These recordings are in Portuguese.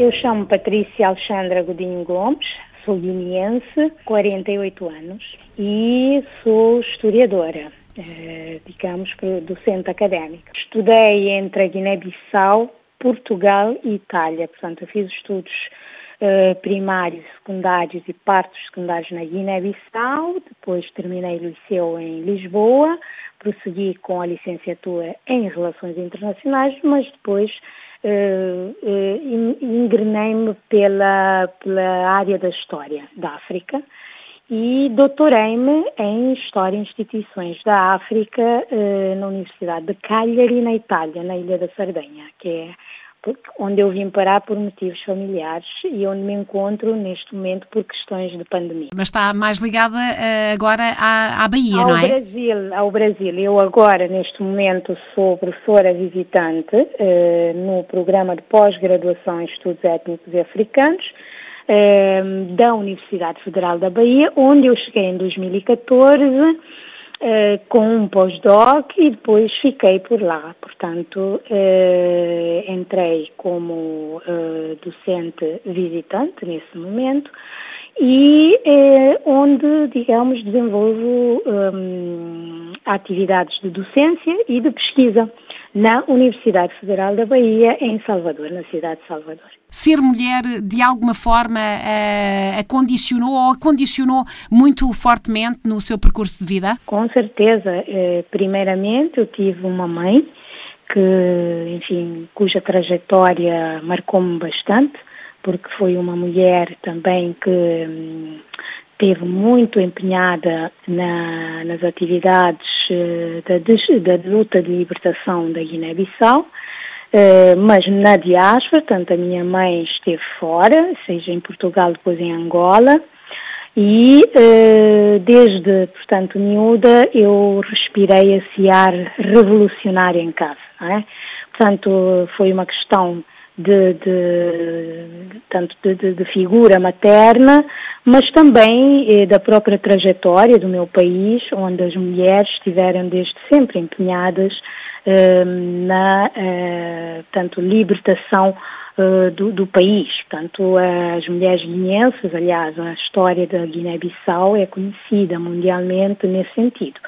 Eu chamo Patrícia Alexandra Godinho Gomes, sou guineense, 48 anos e sou historiadora, eh, digamos, docente académica. Estudei entre a Guiné-Bissau, Portugal e Itália, portanto eu fiz estudos eh, primários, secundários e partos secundários na Guiné-Bissau, depois terminei o liceu em Lisboa, prossegui com a licenciatura em Relações Internacionais, mas depois engrenei-me pela, pela área da História da África e doutorei-me em História e Instituições da África uh, na Universidade de Cagliari, na Itália, na Ilha da Sardenha, que é onde eu vim parar por motivos familiares e onde me encontro neste momento por questões de pandemia. Mas está mais ligada uh, agora à, à Bahia, ao não é? Brasil, ao Brasil. Eu agora, neste momento, sou professora visitante uh, no programa de pós-graduação em Estudos Étnicos e Africanos uh, da Universidade Federal da Bahia, onde eu cheguei em 2014 Uh, com um pós-doc e depois fiquei por lá. Portanto, uh, entrei como uh, docente visitante nesse momento e onde, digamos, desenvolvo um, atividades de docência e de pesquisa na Universidade Federal da Bahia, em Salvador, na cidade de Salvador. Ser mulher, de alguma forma, a, condicionou ou a condicionou muito fortemente no seu percurso de vida? Com certeza. Eh, primeiramente, eu tive uma mãe que, enfim, cuja trajetória marcou-me bastante, porque foi uma mulher também que hum, esteve muito empenhada na, nas atividades uh, da, da, luta de libertação da Guiné-Bissau, uh, mas na diáspora, tanto a minha mãe esteve fora, seja em Portugal, depois em Angola, e uh, desde, portanto, miúda, eu respirei esse ar revolucionário em casa. É? Portanto, foi uma questão de, de tanto de, de, de, figura materna, mas também eh, da própria trajetória do meu país, onde as mulheres estiveram desde sempre empenhadas eh, na eh, tanto libertação eh, do, do, país. Portanto, as mulheres guineenses, aliás, a história da Guiné-Bissau é conhecida mundialmente nesse sentido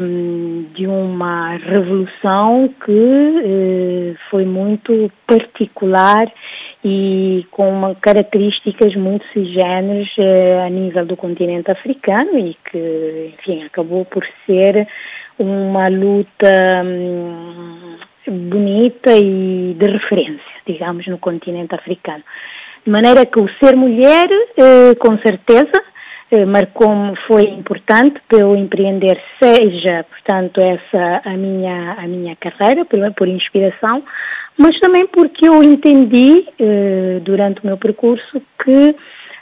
um, de uma revolução que eh, foi muito particular e com uma, características muito sugêneres eh, a nível do continente africano e que, enfim, acabou por ser uma luta hum, bonita e de referência, digamos, no continente africano. De maneira que o ser mulher, eh, com certeza, marcou-me, foi importante eu empreender, seja, portanto, essa a minha, a minha carreira, por, por inspiração, mas também porque eu entendi, eh, durante o meu percurso, que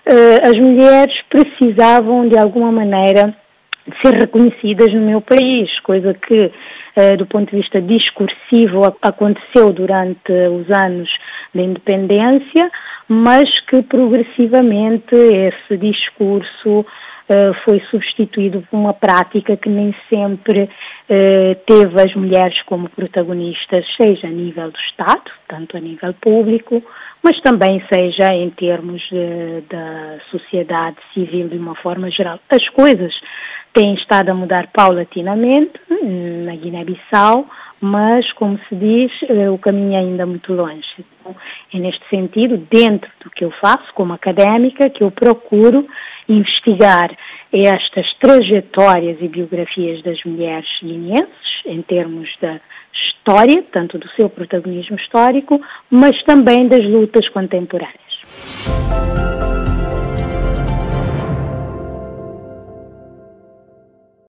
eh, as mulheres precisavam, de alguma maneira, ser reconhecidas no meu país, coisa que, do ponto de vista discursivo, aconteceu durante os anos da independência, mas que progressivamente esse discurso uh, foi substituído por uma prática que nem sempre uh, teve as mulheres como protagonistas, seja a nível do Estado, tanto a nível público, mas também seja em termos da sociedade civil de uma forma geral. As coisas têm estado a mudar paulatinamente na Guiné-Bissau, mas, como se diz, eh, o caminho é ainda muito longe. Então, é neste sentido, dentro do que eu faço como académica, que eu procuro investigar estas trajetórias e biografias das mulheres guineenses, em termos da história, tanto do seu protagonismo histórico, mas também das lutas contemporâneas.